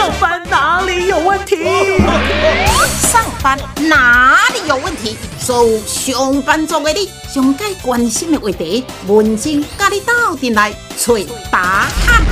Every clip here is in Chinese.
上班哪里有问题？上班哪里有问题？所有上班族的你，上该关心的话题，文静甲你斗阵来找答案。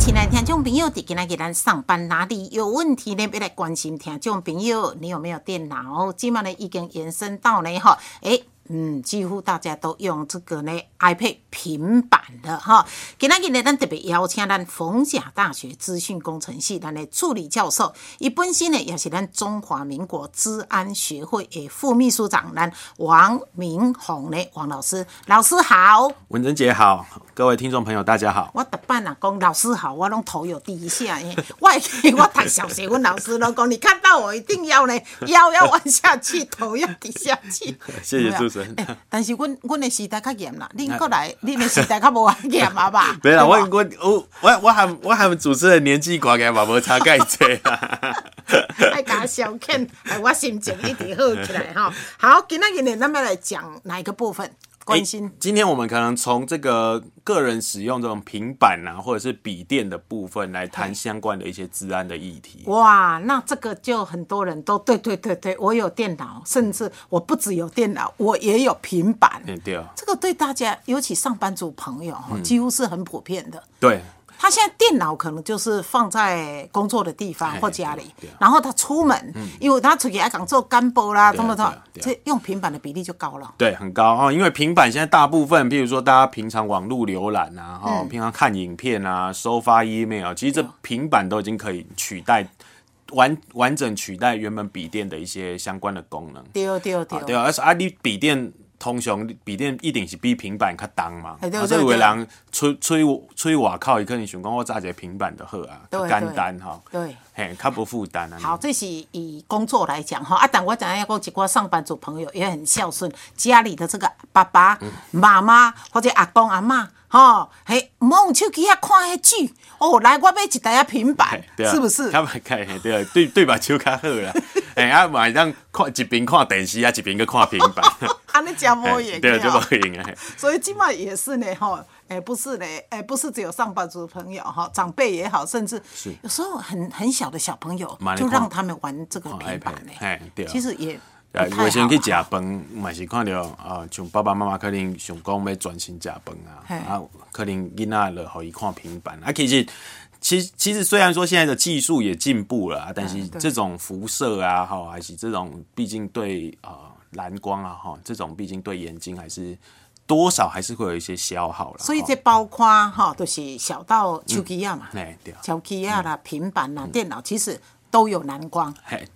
亲爱的听众朋友，伫今仔日咱上班哪里有问题呢？要来关心听众朋友，你有没有电脑？今晚呢已经延伸到呢哈，诶、嗯，几乎大家都用这个呢 iPad 平板了哈。今仔日呢，咱特别邀请咱逢甲大学资讯工程系咱的助理教授，伊本身呢也是咱中华民国治安学会的副秘书长，咱王明宏呢王老师，老师好。文珍姐好，各位听众朋友大家好。我特办啊讲老师好，我拢头有低一下，我我读小学，阮老师都讲，你看到我一定要呢 腰要弯下去，头要低下去。谢谢但是阮阮的时代较严啦，恁过来，恁的时代较无严啊吧？没啦，我我我我我含我含主持人年纪大个嘛，无 差介济啦。爱甲小看，哎，我心情一直好起来哈。好，今仔日呢，咱们来讲哪一个部分？关心诶今天我们可能从这个个人使用这种平板啊，或者是笔电的部分来谈相关的一些治安的议题。哇，那这个就很多人都对对对对，我有电脑，甚至我不只有电脑，我也有平板。嗯，对啊，这个对大家，尤其上班族朋友哈，几乎是很普遍的。对，他现在电脑可能就是放在工作的地方哎或家里然后他出门，因为他出去爱讲做干播啦，这么多对啊，对啊。这用平板的比例就高了。对，很高。哈，因为平板现在大部分，譬如说大家平常网络浏览啊，哈、嗯。平常看影片啊，收发 email，其实这平板都已经可以取代完完整取代原本笔电的一些相关的功能。对对对，对啊，而且啊，你笔电通常笔电一定是比平板较重嘛，啊，所以有人出出去出去外口，伊可能想讲我揸一个平板就好啊，简单哈，对。嘿，较无负担啊。好，这是以工作来讲哈啊，但我知影讲一个上班族朋友也很孝顺，家里的这个爸爸妈妈或者阿公阿妈。吼，嘿，唔好用手机啊看迄剧哦，来，我买一台啊平板，是不是？较歹开，嘿对啊，对对吧？手较好啦，哎啊，晚上看一边看电视啊，一边去看平板，安尼真无用对啊，就用哦无用啊。所以今晚也是呢，吼，哎，不是呢，哎，不是只有上班族朋友哈，长辈也好，甚至有时候很很小的小朋友就让他们玩这个平板呢哎对啊。其实也啊不太我先去好食饭，嘛是看到啊，像爸爸妈妈可能想讲要专心食饭啊，啊，可能囡仔了互伊看平板啊。其实，其实其实虽然说现在的技术也进步了啊，但是这种辐射啊，哈，还是这种毕竟对啊、蓝光啊，哈，这种毕竟对眼睛还是多少还是会有一些消耗了。所以这包括哈，都是小到手机啊嘛，哎对啊，手机啊啦、平板啦、电脑，其实都有蓝光。嘿，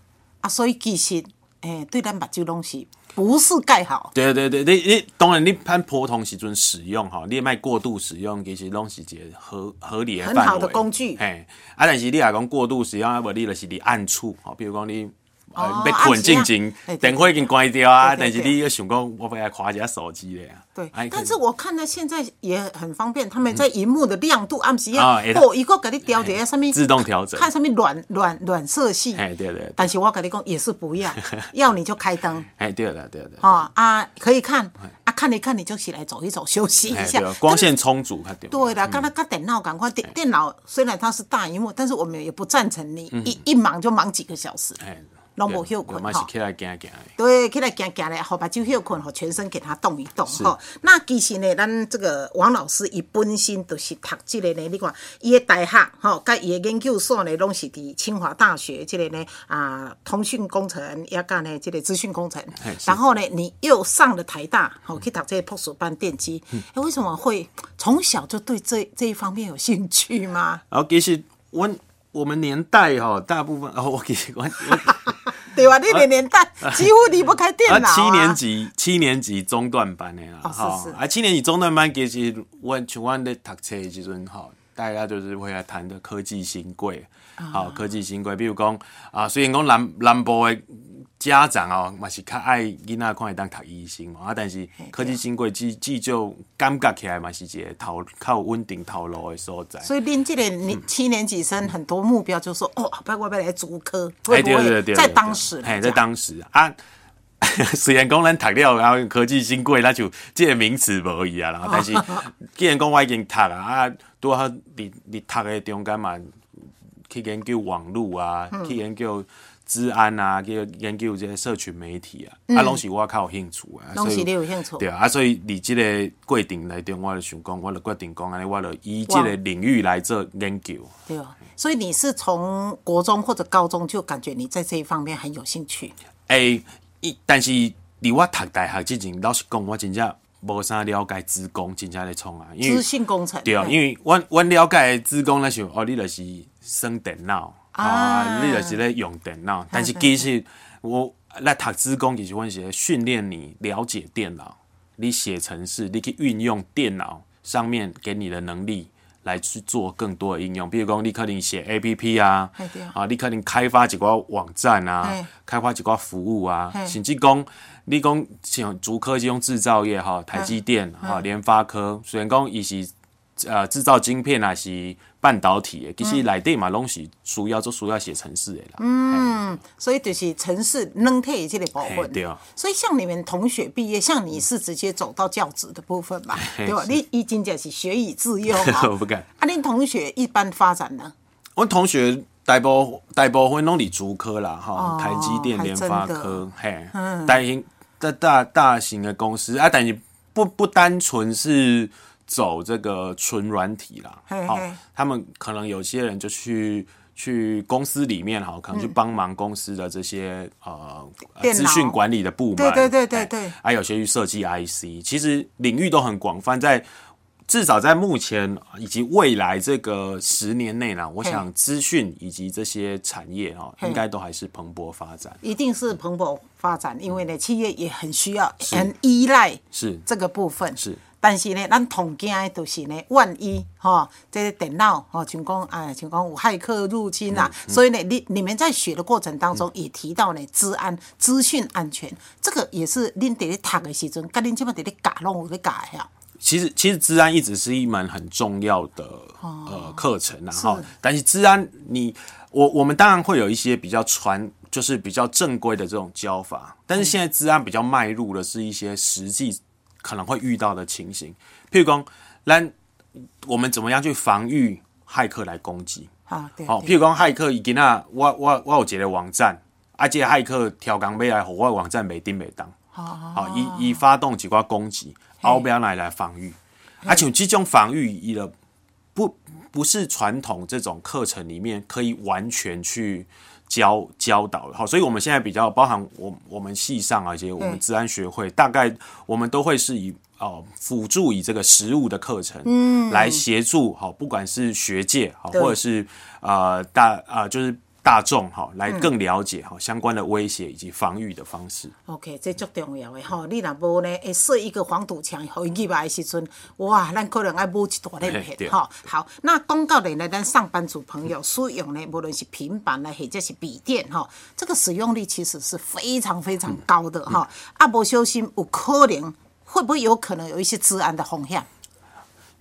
啊，所以其实诶，对咱目睭东西不是盖好。对对对，你你当然你按普通时阵使用哈，你卖过度使用，其实拢是一个合合理的很好的工具嘿，啊，但是你若讲过度使用，啊无你就是伫暗处，吼，比如讲你。呃哦要困进前暗时啊嘿，对电火已经关掉啊，但是你又想讲，我要来看一下手机咧啊。对啊，但是我看到现在也很方便，他们在荧幕的亮度暗时啊，一个给你调一下上面自动调整看上面暖暖暖色系。哎，对对对，但是我跟你讲，也是不要，要你就开灯哎，对了对了，啊啊，可以看啊，看一看你就起来走一走，休息一下。光线充足，较对。对啦，刚才跟电脑赶快电电脑虽然它是大荧幕，但是我们也不赞成你一一忙就忙几个小时，哎，拢无休困哈。嘛是起来行行。对，起来行行咧，好把就休困，好全身给它动一动吼。那其实呢，咱这个王老师伊本身就是读这个呢，你看伊的大学吼，甲伊的研究所呢，拢是伫清华大学这个呢啊通讯工程，也干呢这个资讯工程然后呢，你又上了台大，好去读这个博士班电机，嗯哎、为什么会从小就对这这一方面有兴趣吗？然后其实我我们年代哈，大部分哦，我其实我我。对吧？那个年代几乎离不开电脑、啊。七年级七年级中段班的啦，哦吼是是啊，七年级中段班其实我像我咧读册的时阵吼，大家就是会来谈的科技新贵，好、科技新贵，比如讲啊，虽然讲南南部的家长哦，嘛是较爱囡仔看会当读医生嘛，啊，但是科技新贵既既就感觉起来嘛是一个头较有稳定头路的所在。所以恁这个年七年级生很多目标就说哦，不要不要来主科，哎，会不会对对对，在当时哎，在当时啊，虽然讲咱读了，然后科技新贵，那就这个名词无伊啊，然 后但是既然讲我已经读啊，啊，拄好你你读的中间嘛，去研究网络啊，嗯。去研究治安啊，去研究这些社群媒体啊，嗯。啊，拢是我较有兴趣啊，拢是你有兴趣。对啊，啊，所以你即个过程内中，我就想讲，我就决定讲安尼，我就以即个领域来做研究。对啊，所以你是从国中或者高中就感觉你在这一方面很有兴趣。诶，一但是伫我读大学之前，老实讲，我真正无啥了解资工，真正咧创啊，因为资讯工程对啊，因为阮阮了解的资工咧想，哦，你就是算电脑啊啊，你就是咧用电脑，但是其实我来读资工，其实阮是咧训练你了解电脑，你写程式，你去运用电脑上面给你的能力。来去做更多的应用，比如讲，你可能写 A P P 啊啊，你可能开发一个网站啊，开发一个服务啊，甚至讲你讲像竹科这种制造业哈，台积电哈，联发科，虽然讲伊是呃制造晶片啊是半导体的，其实内底嘛拢是需要做需要写程式的啦。嗯，所以就是城市能体这个部分。对啊。所以像你们同学毕业，像你是直接走到教职的部分嘛，嘿对吧？你已经就是学以致用 我嘛。不敢。啊，恁同学一般发展呢？我同学大部大部分拢伫竹科啦，哈、哦台积电、还联发科，嘿，大型大大大型的公司啊，但是不不单纯是走这个纯软体啦，好他们可能有些人就去。去公司里面哈，可能去帮忙公司的这些呃呃资讯管理的部门，对对对对哎对。还有些去设计 IC，其实领域都很广泛，在至少在目前以及未来这个十年内呢，我想资讯以及这些产业哈，嘿。应该都还是蓬勃发展。一定是蓬勃发展，因为呢，企业也很需要、很依赖是。这个部分。是。但是呢，咱同惊的就是呢，万一哈、这个电脑哈，像讲哎，像讲有骇客入侵啊，嗯所以呢，你你们在学的过程当中也提到呢，治安、资讯安全，这个也是恁伫咧读的时阵，甲恁即摆伫咧教拢有咧教的呀。其实，其实治安一直是一门很重要的呃课程啊，哈。但是治安你，我我们当然会有一些比较传，就是比较正规的这种教法，但是现在治安比较迈入的是一些实际可能会遇到的情形，譬如讲，咱我们怎么样去防御骇客来攻击？啊，对好，譬如讲骇客伊今仔我我我有一个网站，啊，这个骇客挑工要来，互我的网站袂顶袂当。好，伊伊发动几挂攻击，后边来来防御，而且这种防御，伊的不不是传统这种课程里面可以完全去教教导的。好，所以我们现在比较包含我我们系上啊，一些我们治安学会，大概我们都会是以哦辅助以这个实务的课程，嗯，来协助好，不管是学界好，或者是呃大啊、就是。大众哈来更了解哈相关的威胁以及防御的方式。OK，这足重要的吼。你若无呢，会设一个防堵墙，互伊入来的时阵，哇，咱可能爱补一大连嘿对片吼。好，那讲到呢，咱上班族朋友使用呢，无论是平板呢，或者是笔电哈，这个使用率其实是非常非常高的哈。啊，无小心有可能会不会有可能有一些治安的风险？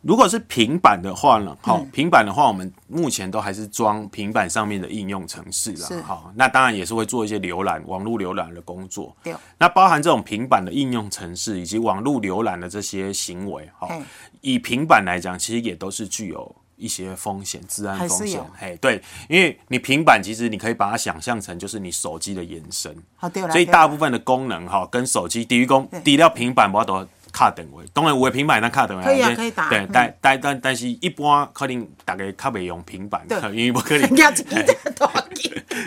如果是平板的话呢，好、平板的话，我们目前都还是装平板上面的应用程式是。啦，好，那当然也是会做一些浏览、网络浏览的工作。对。那包含这种平板的应用程式以及网络浏览的这些行为，好嘿，以平板来讲，其实也都是具有一些风险、治安风险。嘿，对，因为你平板其实你可以把它想象成就是你手机的延伸，好对所以大部分的功能哈跟手机，低于功第一条平板我都卡等位，当然有的平板那卡等位，可可以打对，但但但但是一般可能大家较袂用平板，对因为不可能。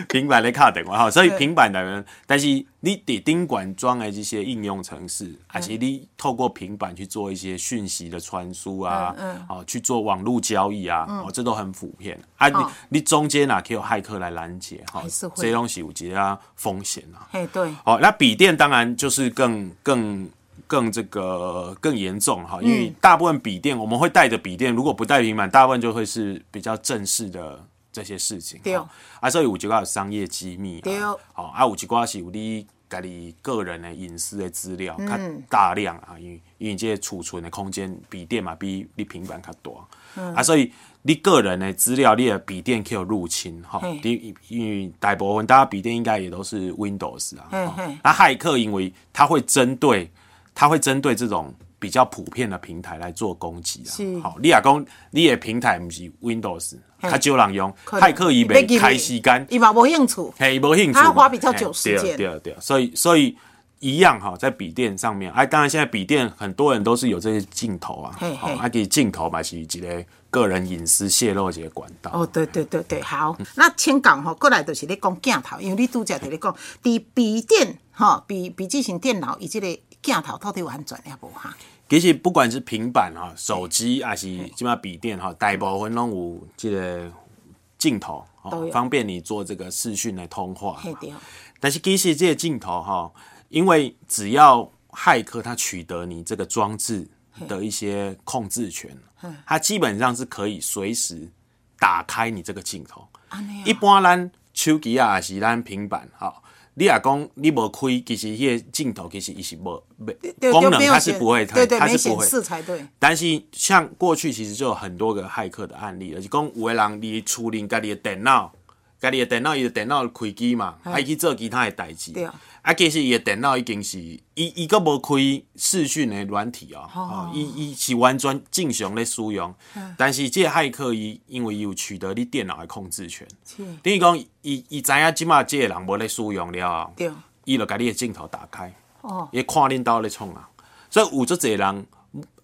平板咧卡电话哈，所以平板的人，但是你伫顶管装的这些应用程式，还是你透过平板去做一些讯息的传输啊，嗯哦去做网络交易啊，哦这都很普遍啊。你哦你中间哪可以有骇客来拦截哈这些东西有其他风险啊。哎，对，哦，那笔电当然就是更更更这个更严重哈，因为嗯。大部分笔电我们会带着笔电，如果不带平板，大部分就会是比较正式的这些事情。对。哈。啊，所以有一寡商业机密对。啊，好啊，有一寡是有你家己个人的隐私的资料，较大量啊，因为因为这些储存的空间笔电嘛比你平板较大，啊，所以你个人的资料，你的笔电可以有入侵哈嘿，因因为大部分大家笔电应该也都是 Windows 啊，那骇客因为他会针对他会针对这种比较普遍的平台来做攻击是。啊。好，你也讲你的平台不是 Windows，嘿。较少人用，可能。骇客伊袂开时间，伊嘛无兴趣。嘿，无兴趣，他花比较久时间。对啊对啊所以所以一样哈，在笔电上面，哎，当然现在笔电很多人都是有这些镜头啊，好啊，给镜头嘛是一个个人隐私泄露的一个管道。哦，对对对对，好。那请讲吼，过来就是咧讲镜头，因为你拄则在咧讲，伫笔电吼，笔笔记型电脑以及个镜头到底有安全也无哈？其实不管是平板哈、手机还是起码笔电哈，大部分拢有这个镜头，方便你做这个视讯的通话。但是其实这些镜头哈，因为只要骇客他取得你这个装置的一些控制权，他基本上是可以随时打开你这个镜头。一般咱手机啊，还是咱平板哈，你啊讲你无开，其实迄个镜头其实伊是无对功能它是不会，对对，没显它是不会。示才对。但是像过去其实就有很多个骇客的案例了，就是讲有的人你处理家己的电脑，家己的电脑伊的电脑开机嘛，啊伊去做其他的代志。对啊，其实伊的电脑已经是伊伊个无开视讯的软体哦，哦，伊伊是完全正常咧使用，但是这个骇客伊因为伊有取得你电脑的控制权，等于讲伊伊知影即马这个人无咧使用了，对。伊就家你的镜头打开，哦，伊看恁兜咧创啊，所以有这侪人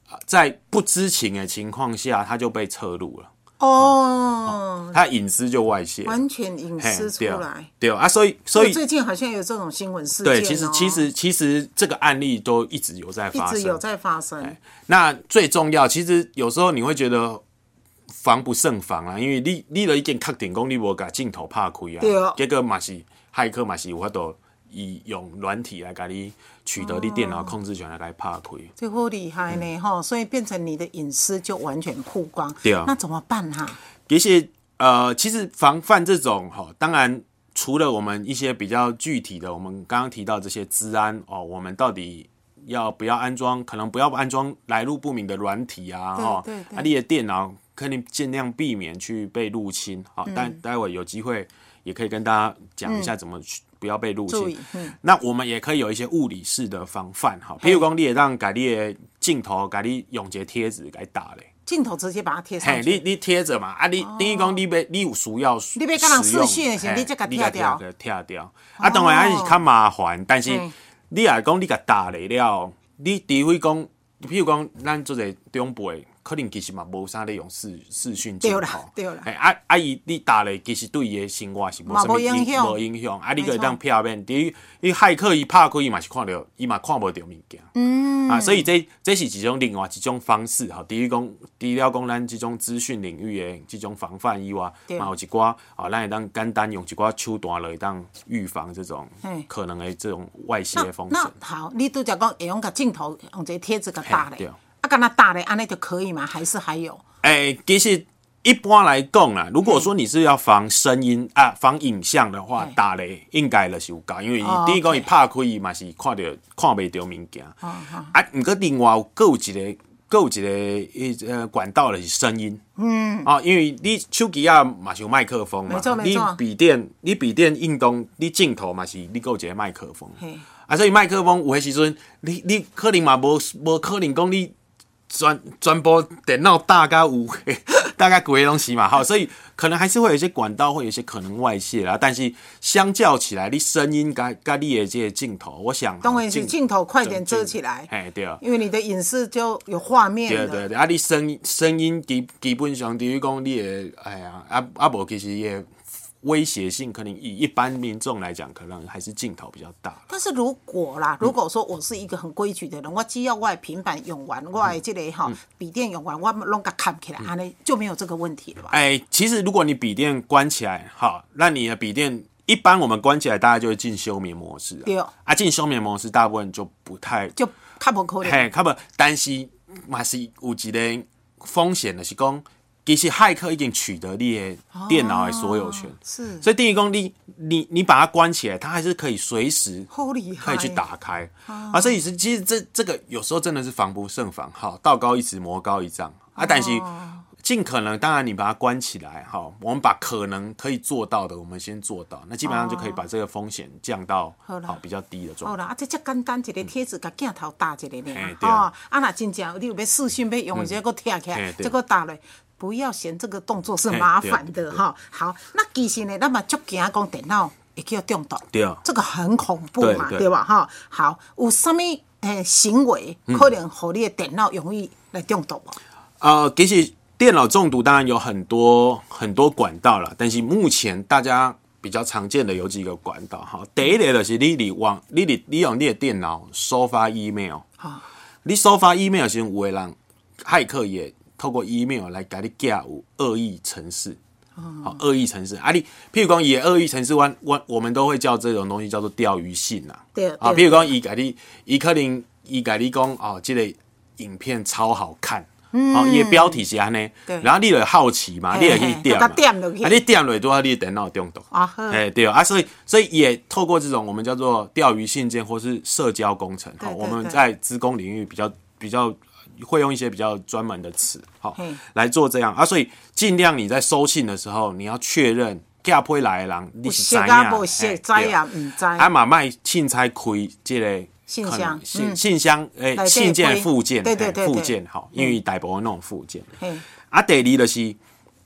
呃在不知情的情况下，他就被侧录了，哦，他隐私就外泄，完全隐私出对来。对啊，所以所以最近好像有这种新闻事件、哦。对，其实其实其实这个案例都一直有在一发生，一直有在发生。那最重要，其实有时候你会觉得防不胜防啊，因为你你了已经确定讲你无把镜头拍开对哦啊，结果嘛是骇客嘛是有法度以用软体来甲你取得你电脑控制权来甲你拍开。这好厉害呢，哈、所以变成你的隐私就完全曝光。对啊那怎么办哈、其实呃，其实防范这种哈，当然除了我们一些比较具体的，我们刚刚提到这些治安哦，我们到底要不要安装？可能不要安装来路不明的软体啊，哈，对你的电脑肯定尽量避免去被入侵。好，嗯但待会有机会也可以跟大家讲一下怎么去不要被入侵。嗯那我们也可以有一些物理式的防范哈，譬如讲，你也让改你的镜头，改你用一个贴纸给打嘞。镜头直接把它贴上嘿，去。你你贴着嘛，啊，你等于讲你要你有需要，你要跟人使用视讯的时候你才把它你把拆掉它拆掉。啊，当然还是较麻烦，但是嗯你也讲你甲打咧了，你除非讲，譬如讲咱做者中辈，可能其实嘛无啥咧用视视讯镜对啦头，对啦。嘿啊啊伊你打咧，其实对伊诶生活是无嘛啥物影响。无影响，啊你没错。个当片面，等于伊骇客伊拍开伊嘛是看着，伊嘛看无着物件。嗯。啊，所以这这是一种另外一种方式吼。第一讲，除了讲咱即种资讯领域诶即种防范以外，嘛有一寡啊，咱会当简单用一寡手段来当预防这种可能诶这种外泄那的风险。那。好，你都讲讲会用个镜头用这个贴纸给打嘿对。嘞，啊，跟他打嘞，安尼就可以吗？还是还有？哎、其实一般来讲啦，如果说你是要防声音啊、防影像的话，打雷应该就是有够，因为哦第一个伊拍开伊嘛是看着看袂着物件。哦啊，毋过另外有各有一个，各有一个一呃管道就是声音。嗯。啊，因为你手机啊嘛是有麦克风嘛，你笔电你笔电运动，你镜头嘛是你还有一个麦克风。啊，所以麦克风有诶时阵，你你可能嘛无无可能讲你全全部电脑大概五 大概几个东西嘛，好，所以可能还是会有一些管道会有一些可能外泄啦，但是相较起来，你声音甲甲你的这个镜头，我想当然是镜头快点遮起来，哎对啊。因为你的隐私就有画面了。对对对，啊，你声音声音基基本上等于讲你的，哎呀，啊啊无其实也威胁性可能以一般民众来讲，可能还是镜头比较大。但是如果啦，如果说我是一个很规矩的人，我只要我的平板用完，我的这个哈笔电用完，我弄个看起来，安尼就没有这个问题了吧？哎，其实如果你笔电关起来，好，那你的笔电一般我们关起来，大家就会进休眠模式啊。对啊，进休眠模式，大部分就不太就看不可能。嘿，较无，但是嘛是有一个风险的是讲，其实骇客已经取得你的电脑的所有权，是。所以第一工你你你把它关起来，它还是可以随时可以去打开。啊，所以是其实这这个有时候真的是防不胜防，哈，道高一尺，魔高一丈。啊，但是。尽可能，当然你把它关起来，哈，我们把可能可以做到的，我们先做到，那基本上就可以把这个风险降到好比较低的状态。好啦，啊，这这简单一个贴纸，甲镜头搭一个嘿尔，对。吼，啊，若真正你有要视讯要用，这个贴起来这个搭落。不要嫌这个动作是麻烦的哈。好，那其实呢，咱嘛足惊讲电脑会叫中毒，对这个很恐怖嘛，对对对吧？哈，好，有啥物诶行为嗯可能和你的电脑容易来中毒无？呃，其实电脑中毒当然有很多很多管道了，但是目前大家比较常见的有几个管道哈。第一个就是你你往你你你用你的电脑收发 email，哈，你收发 email 时，有的人骇客也透过 email 来给你寄有恶意程式。好，恶意程式。啊你，譬如讲，也恶意程式，我我我们都会叫这种东西叫做钓鱼信呐。对啊，譬如讲，伊给你，伊可能伊给你讲哦，这个影片超好看，哦，伊的标题是安对，然后你就好奇嘛，嘿你也可以点嘛，啊，你点落多少，你的电脑中毒。啊好。哎，对啊，所以所以也透过这种我们叫做钓鱼信件或是社交工程，好，对对我们在资工领域比较比较会用一些比较专门的词，好嘿。来做这样啊，所以尽量你在收信的时候，你要确认寄批来的人你有是知影，熟啊无熟，嘿知啊毋知。啊嘛卖凊彩开这个信箱嗯。信信箱诶信件附件，对对附件好，因为大部分那种附件。嘿，啊，第二就是，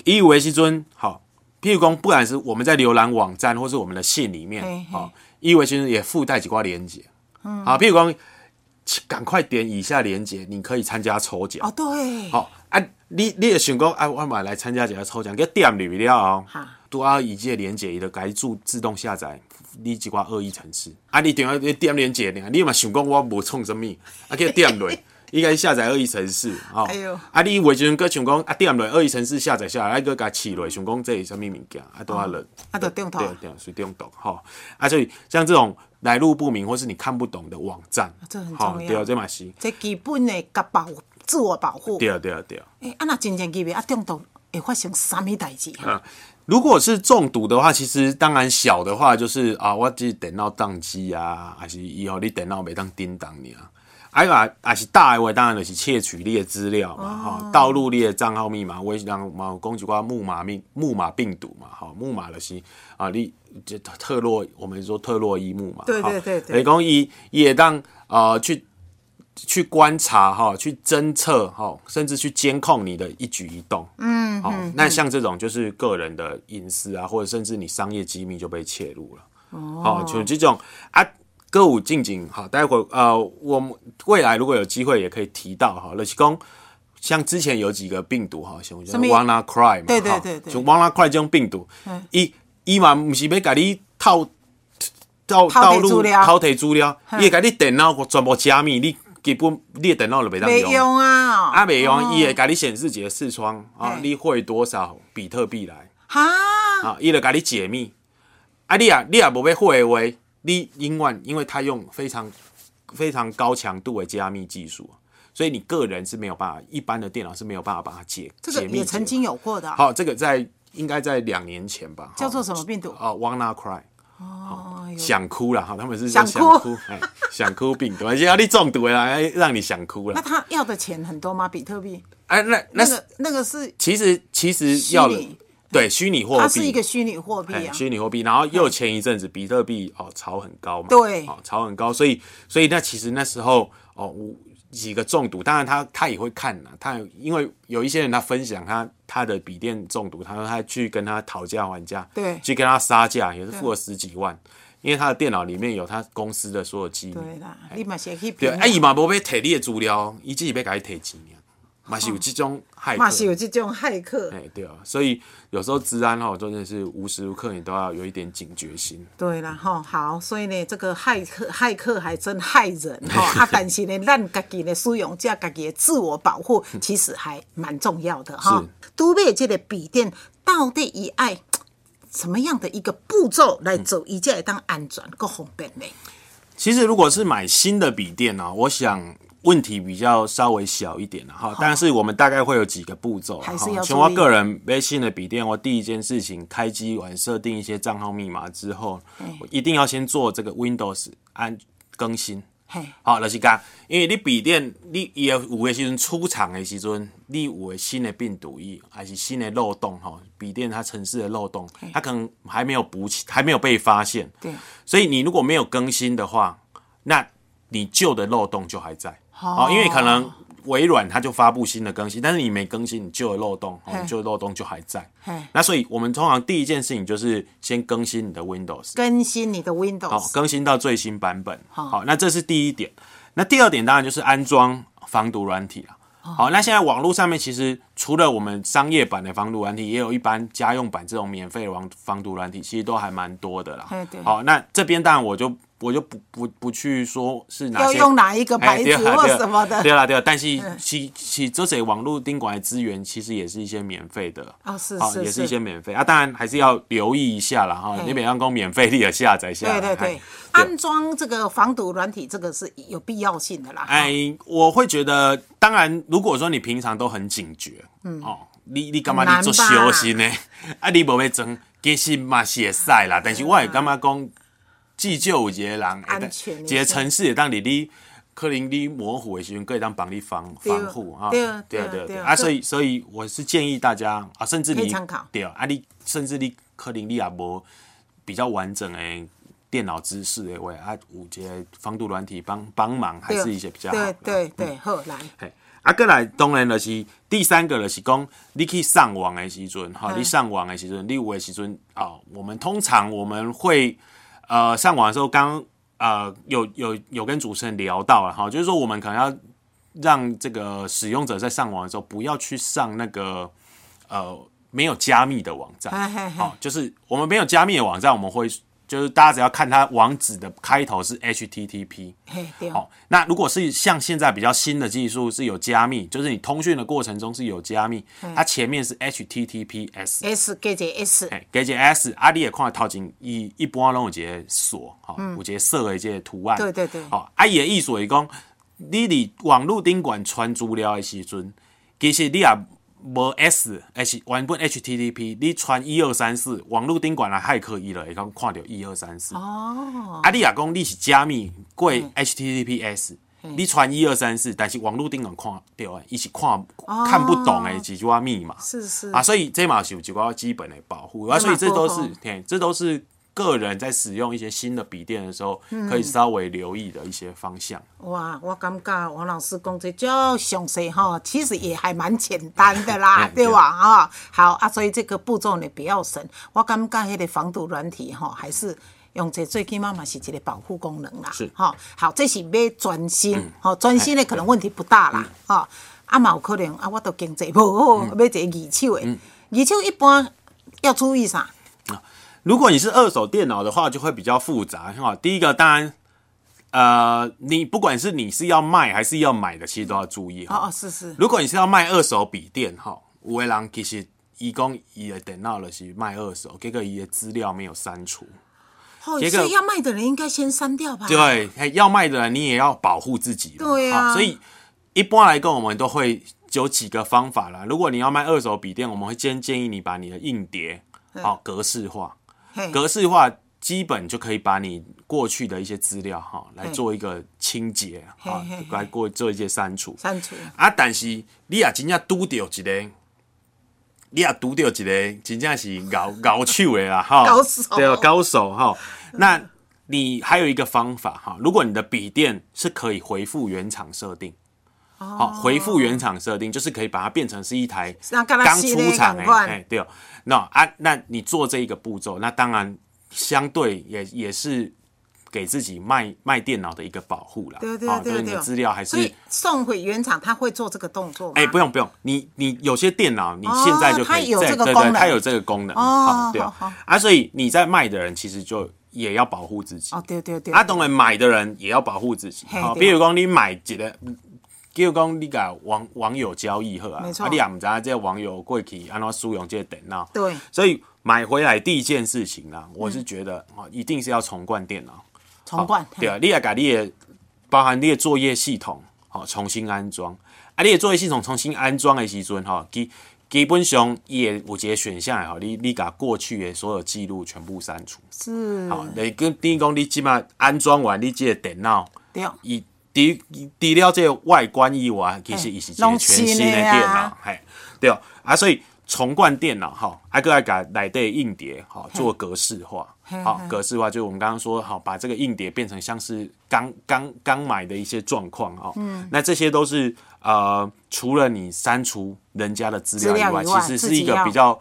伊有的时阵，好，譬如讲，不管是我们在浏览网站，或是我们的信里面好，伊有的时阵也附带几挂连接，嗯，好，譬如讲，赶快点以下链接，你可以参加抽奖，哦对，好啊，你你也想讲啊，我买来参加一个抽奖，给点入去了哦。哈，拄啊以这个连接，伊就改注自动下载你一寡恶意程式，啊，你点你点连接呢，你嘛想讲我无创什么，啊，叫点落。应该下载恶意程式，哦，哎呦。啊，你为时阵搁想讲啊，点落恶意程式下载下来，啊，搁甲试落，想讲这是什么物件，啊，都要人，啊就中毒。对对，属于中毒，吼，啊，所以像这种来路不明或是你看不懂的网站，这很吼重要对啊，这嘛是，这基本的甲保自我保护。对啊，对啊，对啊。诶，啊，那真正级别啊中毒，会发生啥物代志？啊，如果是中毒的话，其实当然小的话就是啊，我只电脑宕机啊，还是以后你电脑袂当叮当你啊。哎呀，还是大的话，当然就是窃取你的资料嘛，哈、盗录你的账号密码，我让嘛讲一寡木马病木马病毒嘛，哈，木马就是啊，你这特洛，我们说特洛伊木嘛，对哈对对对雷公伊也当啊去去观察哈，去侦测哈，甚至去监控你的一举一动。嗯，好、那像这种就是个人的隐私啊，或者甚至你商业机密就被窃入了。哦，好、就这种啊。歌舞进景，好，待会儿呃，我们未来如果有机会也可以提到哈，乐奇公像之前有几个病毒哈，像什么 Wanna Cry 嘛，对对对对。像 Wanna Cry 这种病毒，伊伊嘛毋是要甲你套套套路，套摕资料偷摕资料，伊会甲你电脑全部加密，你基本你的电脑就袂当袂用。用啊，哦啊，袂用，伊会甲你显示一个视窗啊嘿，你汇多少比特币来。哈，啊，伊就甲你解密。啊，你啊，你也无要汇的话，你永远因为它用非常非常高强度的加密技术，所以你个人是没有办法，一般的电脑是没有办法把它解这个解密曾经有过的啊，好，这个在应该在两年前吧，叫做什么病毒？哦，Wanna Cry，哦，想哭了哈，他们是想哭想哭病毒，而且要你中毒了，哎让你想哭了。那他要的钱很多吗？比特币？哎，那那是那个那个是其实其实要对虚拟货币，它是一个虚拟货币哎啊，虚拟货币，然后又前一阵子比特币哦炒很高嘛，对。哦炒很高，所以所以那其实那时候哦我几个中毒，当然他他也会看呐，他因为有一些人他分享他他的笔电中毒，他说他去跟他讨价还价，对。去跟他杀价，也是付了十几万，因为他的电脑里面有他公司的所有机密，对啦，你嘛是去对，评啊伊嘛无要摕你的资料，伊只是要甲你摕钱尔，嘛是有这种害嘛客是有这种骇客，哎，对啊，所以有时候治安哈，真的是无时无刻你都要有一点警觉心。对啦，吼，好，所以呢，这个骇客骇客还真害人吼 啊！但是呢，咱家己的使用者家己的自我保护，其实还蛮重要的哈。都买这个笔电到底以爱什么样的一个步骤来走，伊才会当安全够方便呢？其实如果是买新的笔电呢、我想问题比较稍微小一点了哈，但是我们大概会有几个步骤。还是要我个人微信的笔电，我第一件事情开机完设定一些账号密码之后，我一定要先做这个 Windows 安更新。嘿，好，就是讲，因为你笔电你伊有有的时阵出厂的时阵，你有的新的病毒液还是新的漏洞哈，笔电它城市的漏洞，它可能还没有补起，还没有被发现。对，所以你如果没有更新的话，那你旧的漏洞就还在。哦，因为可能微软它就发布新的更新，但是你没更新，你旧的漏洞，哦，旧的漏洞就还在。那所以我们通常第一件事情就是先更新你的 Windows。更新你的 Windows，好，更新到最新版本。好，那这是第一点。那第二点当然就是安装防毒软体了。好，那现在网络上面其实除了我们商业版的防毒软体，也有一般家用版这种免费的防防毒软体，其实都还蛮多的啦。嘿对好，那这边当然我就我就不不不去说是哪些要用哪一个牌子或什么的。对啦对啦，但是其其这些网络宾馆的资源其实也是一些免费的。哦，是好，是也是一些免费啊，当然还是要留意一下啦哈。嘿你比方说免费你也下载下来，对对对哎，安装这个防毒软体，这个是有必要性的啦。哎，我会觉得，当然，如果说你平常都很警觉，嗯，哦，你你干嘛很你做小心呢？啊，你无要装，其实嘛是会使啦，但是我会感觉讲，至少有一个人会安全一一个城市会当你你可能你模糊的时候，可以当帮你防防护啊，对对对啊对。啊，对所以所以我是建议大家啊，甚至你对啊，你甚至你可能你也无比较完整的电脑知识的话，啊，有一个防毒软体帮帮忙，还是一些比较好的对对对，好来，嘿，啊，过来当然就是第三个就是讲，你去上网的时阵，哈，嗯。你上网的时阵，你有的时阵啊，我们通常我们会呃上网的时候，刚呃有有有跟主持人聊到了哈，就是说我们可能要让这个使用者在上网的时候，不要去上那个呃没有加密的网站，好，就是我们没有加密的网站，我们会就是大家只要看它网址的开头是 HTTP。好，那如果是像现在比较新的技术是有加密，就是你通讯的过程中是有加密，它前面是 HTTPS，S 加一个 S，哎，加一个 S，啊，你也看头前一一般拢有一个锁，哈，有一个设的这个图案，嗯对对对好，啊，伊的意思是讲，你伫网络顶管传资料的时阵，其实你也无 S，还是原本 HTTP，你传一二三四，网络顶管来骇客伊了，会讲看到一二三四。哦，啊，你若讲你是加密过 HTTPS，、你传一二三四，但是网络顶管看到的，伊是看、看不懂的几句话密码。是是。啊，所以这嘛是有几个基本的保护啊，所以这都是嘿，这都是个人在使用一些新的笔电的时候，可以稍微留意的一些方向。哇，我感觉王老师讲这较详细哈，其实也还蛮简单的啦，对 对吧？啊，好啊，所以这个步骤呢不要省，我感觉迄个防毒软体哈，还是用这最起码嘛是一个保护功能啦。是哈，好，这是要专心，吼，专心的可能问题不大啦，哈。啊嘛有可能啊，我都经济无好，要一个二手的，二手一般要注意啥？如果你是二手电脑的话，就会比较复杂哈。第一个当然，呃，你不管是你是要卖还是要买的，其实都要注意哈。哦哦，是是，如果你是要卖二手笔电哈，有的人其实一共伊的电脑就是卖二手，结果伊的资料没有删除。哦，这个所以要卖的人应该先删掉吧？对，要卖的人你也要保护自己。对啊所以一般来讲，我们都会有几个方法啦。如果你要卖二手笔电，我们会先建议你把你的硬碟好格式化，嘿格式化基本就可以把你过去的一些资料哈来做一个清洁哈来过做一些删除。删除。啊，但是你也真正拄到一个，你也拄到一个真正是高高 手的啦，哈，高手对啊，高手哈。那你还有一个方法哈，如果你的笔电是可以回复原厂设定。好，回复原厂设定就是可以把它变成是一台刚出厂哎哎，对哦，那啊，那你做这一个步骤，那当然相对也也是给自己卖卖电脑的一个保护啦。对对好对对，就是你的资料还是送回原厂，他会做这个动作吗？哎、不用不用，你你有些电脑你现在就可以有这个功能。它有这个功能，哦好对哦。好啊，所以你在卖的人其实就也要保护自己，哦，对对对，啊，当然买的人也要保护自己，好，比如讲你买一个。比如讲，你甲网网友交易好啊，啊，你也唔知道这个网友过去安怎使用这个电脑，对。所以买回来第一件事情啦，我是觉得哦，一定是要重灌电脑，重灌，对啊，你也把你的包含你的作业系统，好、重新安装。啊，你的作业系统重新安装的时阵，哈、基基本上也有一个选项的吼，你你把过去的所有记录全部删除。是，好，你跟等于讲你即码安装完你这个电脑，对，伊除除了这个外观以外，其实伊是一个全新的电脑，嘿，对哦，啊，所以重灌电脑哈，还搁要改内底硬碟哈，做格式化。好，格式化就是我们刚刚说，好把这个硬碟变成像是刚刚刚买的一些状况啊。嗯，那这些都是呃，除了你删除人家的资料以外，其实是一个比较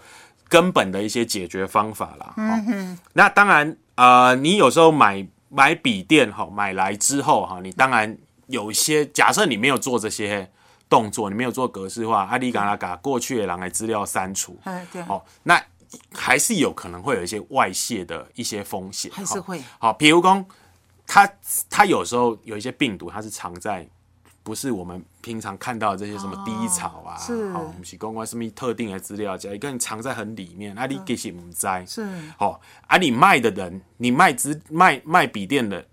根本的一些解决方法啦。嗯哼，那当然呃，你有时候买买笔电哈，买来之后哈，你当然有一些假设你没有做这些动作，你没有做格式化，阿里嘎拉嘎过去的人来资料删除，嗯，对，哦，那。还是有可能会有一些外泄的一些风险，还是会。好。比如讲，它它有时候有一些病毒，它是藏在不是我们平常看到的这些什么低潮啊，是。哦，不是公关什么特定的资料，一个人藏在很里面，啊，你其实唔知，是。哦，啊，你卖的人，你卖资卖卖笔电的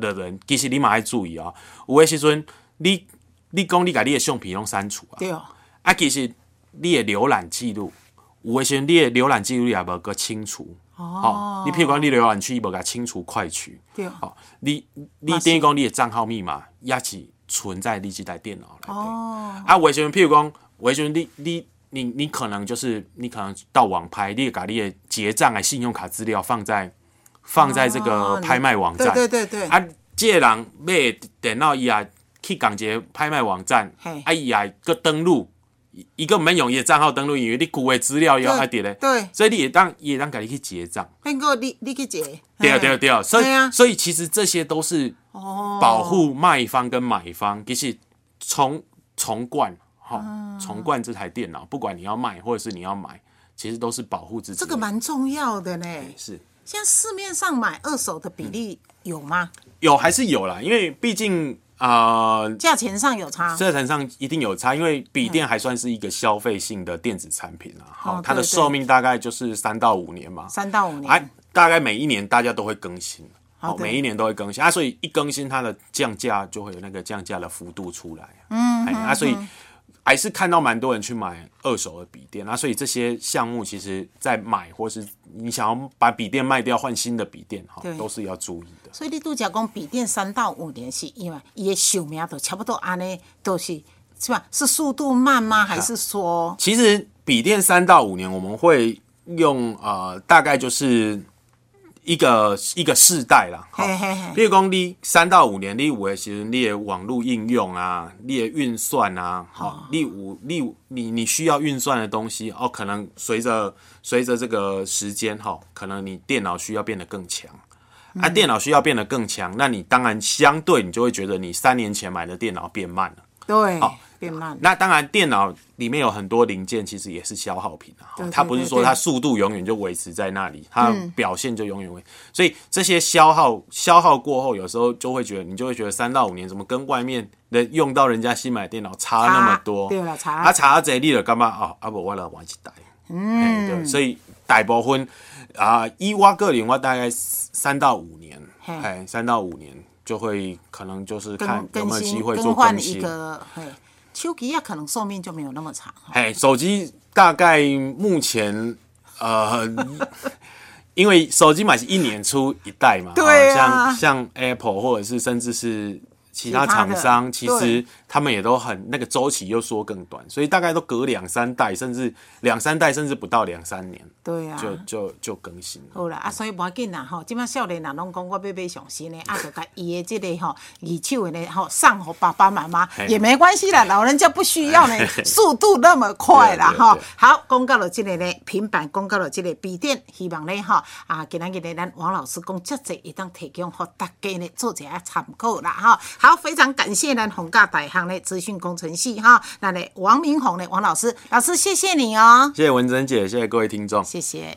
的人，其实你嘛要注意啊，有的时阵你你讲你把你的相片用删除啊，对哦，啊，其实你的浏览记录。有诶时阵，你诶浏览记录也无个清除。哦。你譬如讲，你浏览器无甲清除快取。对。哦。你你等于讲，你诶账号密码也是存在你这台电脑内哦。啊，有诶时阵，譬如讲，有诶时阵，你你你你可能就是你可能到网拍，你甲你诶结账诶信用卡资料放在放在这个拍卖网站。对对对。啊，这个人买电脑伊也去港捷拍卖网站，啊伊也个登录。一个没用伊账号登录，因为你旧的资料要还得咧，对，所以你也当也当家己去结账。那个你你去结，对啊对啊对啊，所以所以其实这些都是保护卖方跟买方，其实重重灌哈，重冠这台电脑，不管你要卖或者是你要买，其实都是保护自己。这个蛮重要的呢。是，现在市面上买二手的比例有吗？有还是有啦，因为毕竟。啊，价钱上有差，价钱上一定有差，因为笔电还算是一个消费性的电子产品啊。好，它的寿命大概就是三到五年嘛。三到五年，哎，大概每一年大家都会更新，好，每一年都会更新啊，所以一更新它的降价就会有那个降价的幅度出来。嗯，啊，所以。还是看到蛮多人去买二手的笔电啊，所以这些项目其实，在买或是你想要把笔电卖掉换新的笔电哈，都是要注意的。所以你度假讲笔电三到五年是因为伊的寿命都差不多安尼，都是是吧？是速度慢吗？还是说？其实笔电三到五年，我们会用呃，大概就是。一个一个世代啦，比如讲你三到五年，你五的时你的网络应用啊，你的运算啊，好，你有你你你需要运算的东西哦，可能随着随着这个时间哈，可能你电脑需要变得更强，啊，电脑需要变得更强，那你当然相对你就会觉得你三年前买的电脑变慢了，对，好。变慢。那当然，电脑里面有很多零件，其实也是消耗品啊。它不是说它速度永远就维持在那里，它表现就永远维。所以这些消耗消耗过后，有时候就会觉得，你就会觉得三到五年怎么跟外面的用到人家新买电脑差那么多？对了，差。啊，差这你了干嘛？啊，啊不，我来玩一代。嗯，对。所以大部分啊，以我个人，我大概三到五年，哎，三到五年就会可能就是看有没有机会做更新。手机啊，可能寿命就没有那么长。哎，手机大概目前呃，因为手机买是一年出一代嘛，对像像 Apple 或者是甚至是。其他厂商其实他们也都很那个周期又缩更短，所以大概都隔两三代，甚至两三代，甚至不到两三年，对啊，就就就更新。好啦，啊，所以无要紧啦吼，即摆少年人拢讲我要买上新的，啊，就甲伊的这个吼二手的吼送给爸爸妈妈也没关系啦，老人家不需要呢，速度那么快啦哈。好，公告了这个呢平板，公告了这个笔电，希望呢哈啊，今日呢咱王老师讲这这一当提供给大家呢做一下参考啦哈。好，非常感谢呢，宏大百行的资讯工程系哈，那呢，王明宏呢，王老师，老师谢谢你哦，谢谢文珍姐，谢谢各位听众，谢谢。